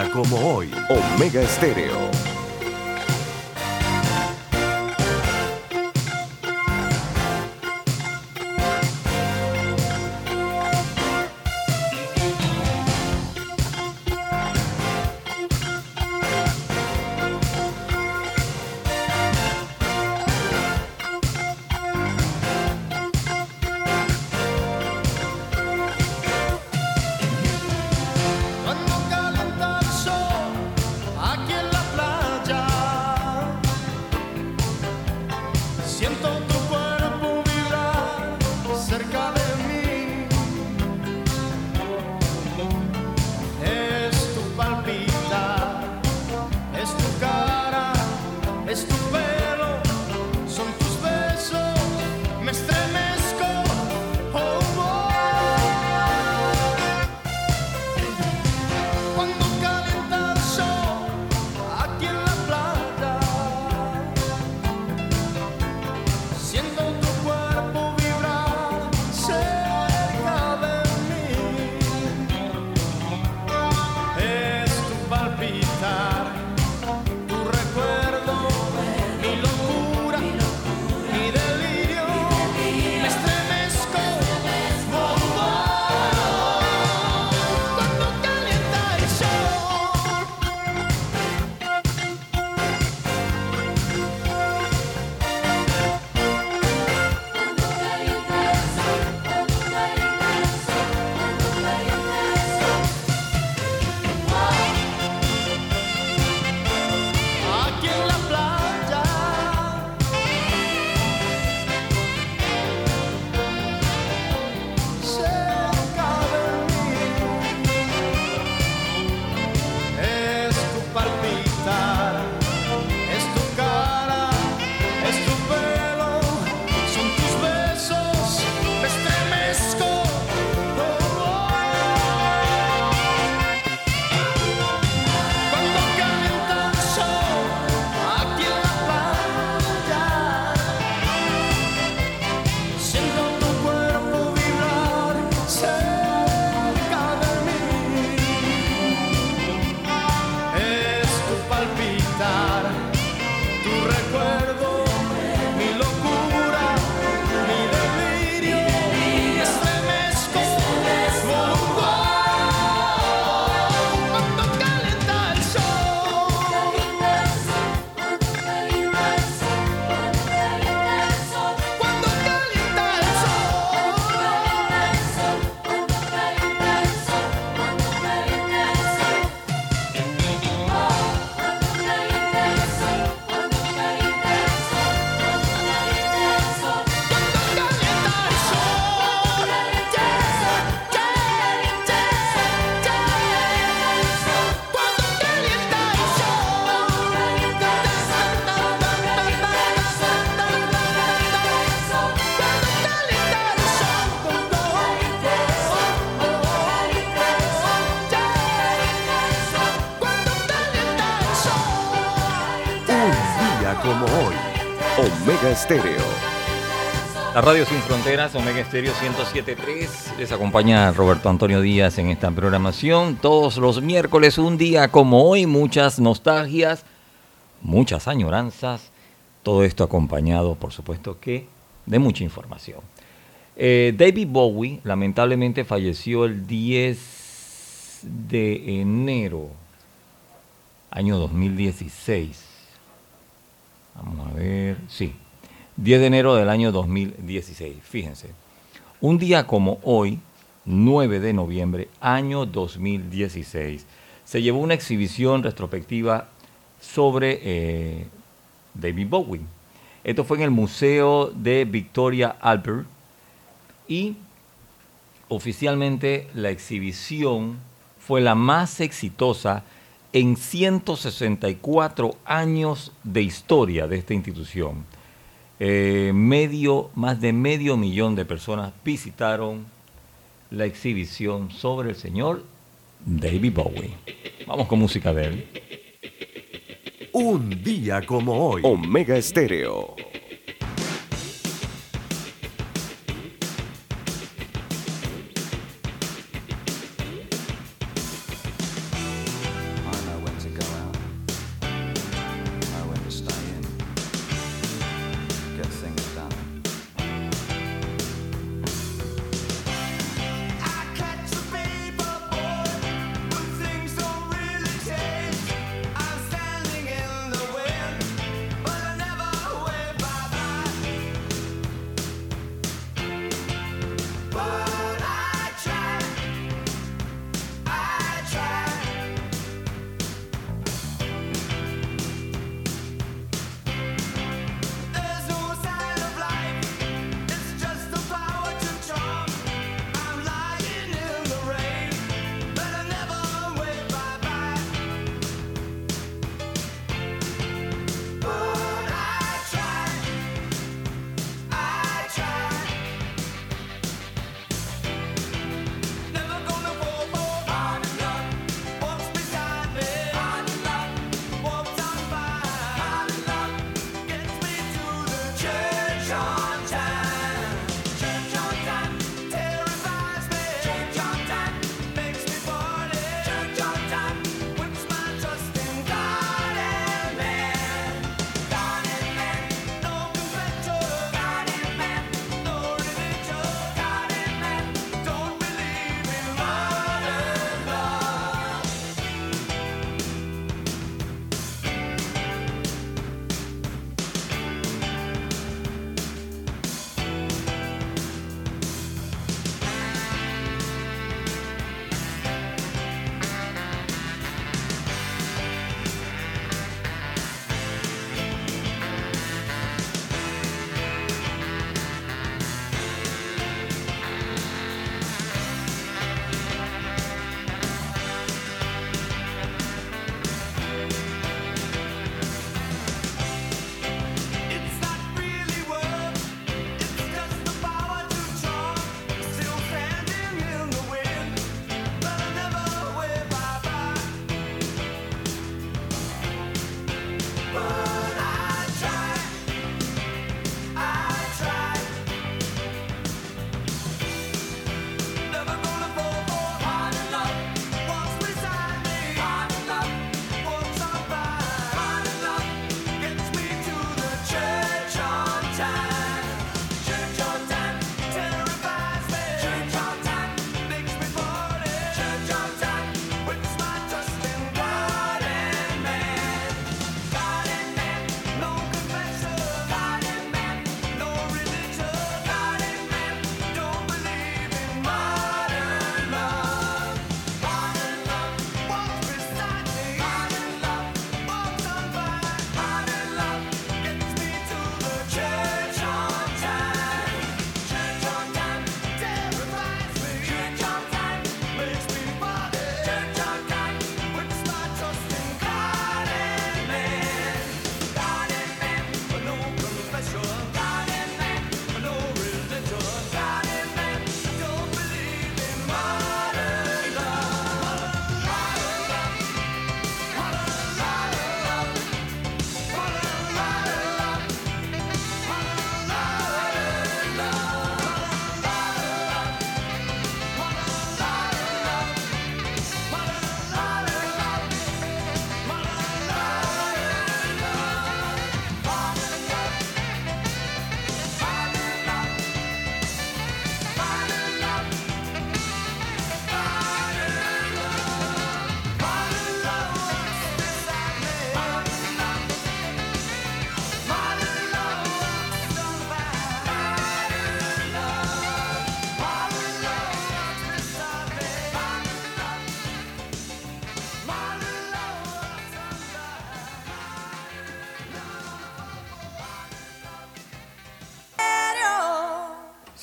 Como hoy. Omega Estéreo. Cerca de La Radio Sin Fronteras, Omega Estéreo 107.3. Les acompaña Roberto Antonio Díaz en esta programación. Todos los miércoles, un día como hoy, muchas nostalgias, muchas añoranzas. Todo esto acompañado, por supuesto, que de mucha información. Eh, David Bowie lamentablemente falleció el 10 de enero, año 2016. Vamos a ver, sí, 10 de enero del año 2016. Fíjense, un día como hoy, 9 de noviembre, año 2016, se llevó una exhibición retrospectiva sobre eh, David Bowie. Esto fue en el Museo de Victoria Albert y oficialmente la exhibición fue la más exitosa en 164 años de historia de esta institución. Eh, medio, más de medio millón de personas visitaron la exhibición sobre el señor David Bowie. Vamos con música de él. Un día como hoy. Omega Estéreo.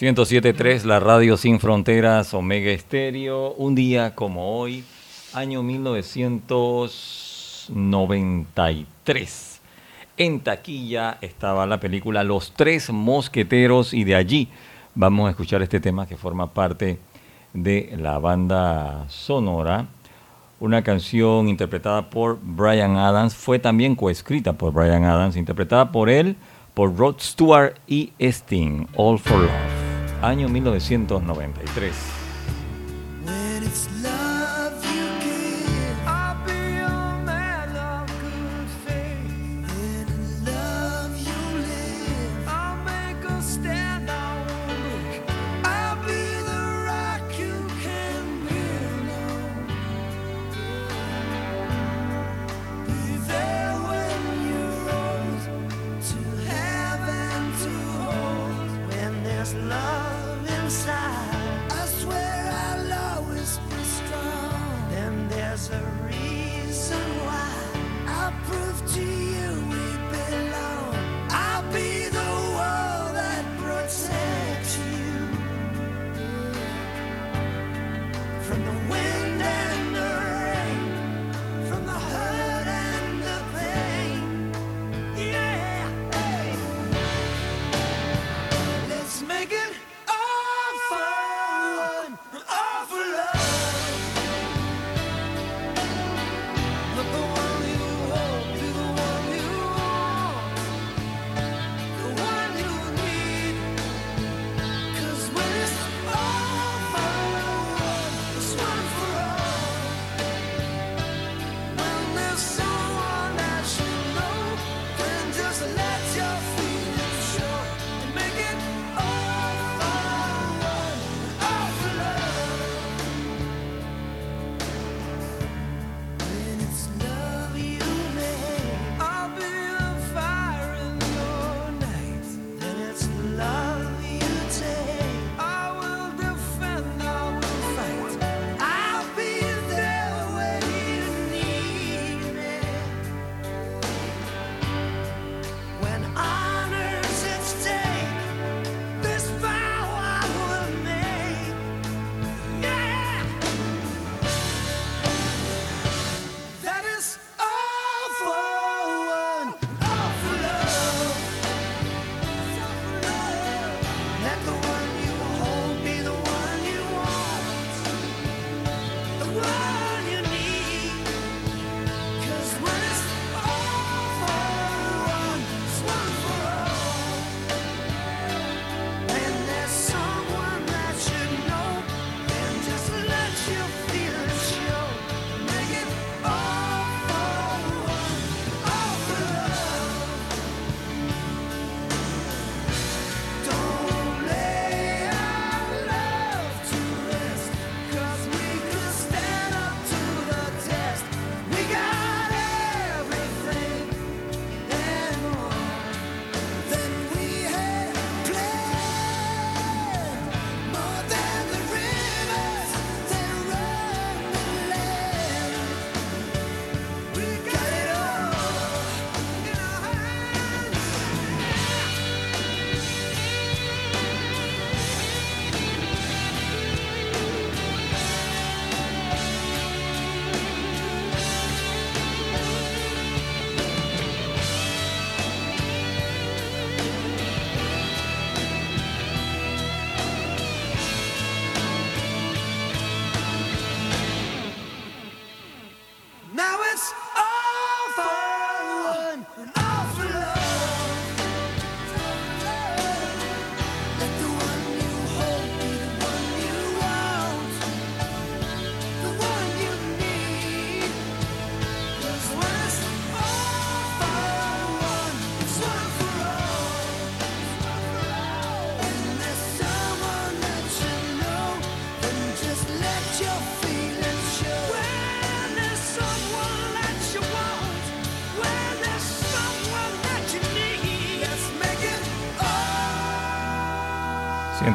107.3, la radio sin fronteras, Omega Estéreo, un día como hoy, año 1993. En taquilla estaba la película Los Tres Mosqueteros y de allí vamos a escuchar este tema que forma parte de la banda sonora. Una canción interpretada por Brian Adams, fue también coescrita por Brian Adams, interpretada por él, por Rod Stewart y Sting, All for Love año 1993.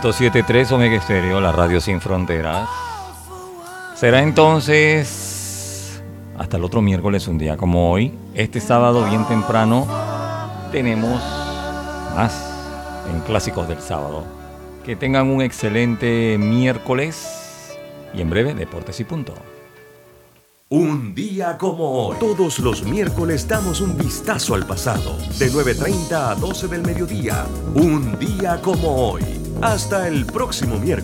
107.3 Omega Estéreo, la radio sin fronteras. Será entonces hasta el otro miércoles, un día como hoy. Este sábado, bien temprano, tenemos más en Clásicos del Sábado. Que tengan un excelente miércoles y en breve, Deportes y Punto. Un día como hoy. Todos los miércoles damos un vistazo al pasado. De 9.30 a 12 del mediodía. Un día como hoy. Hasta el próximo miércoles.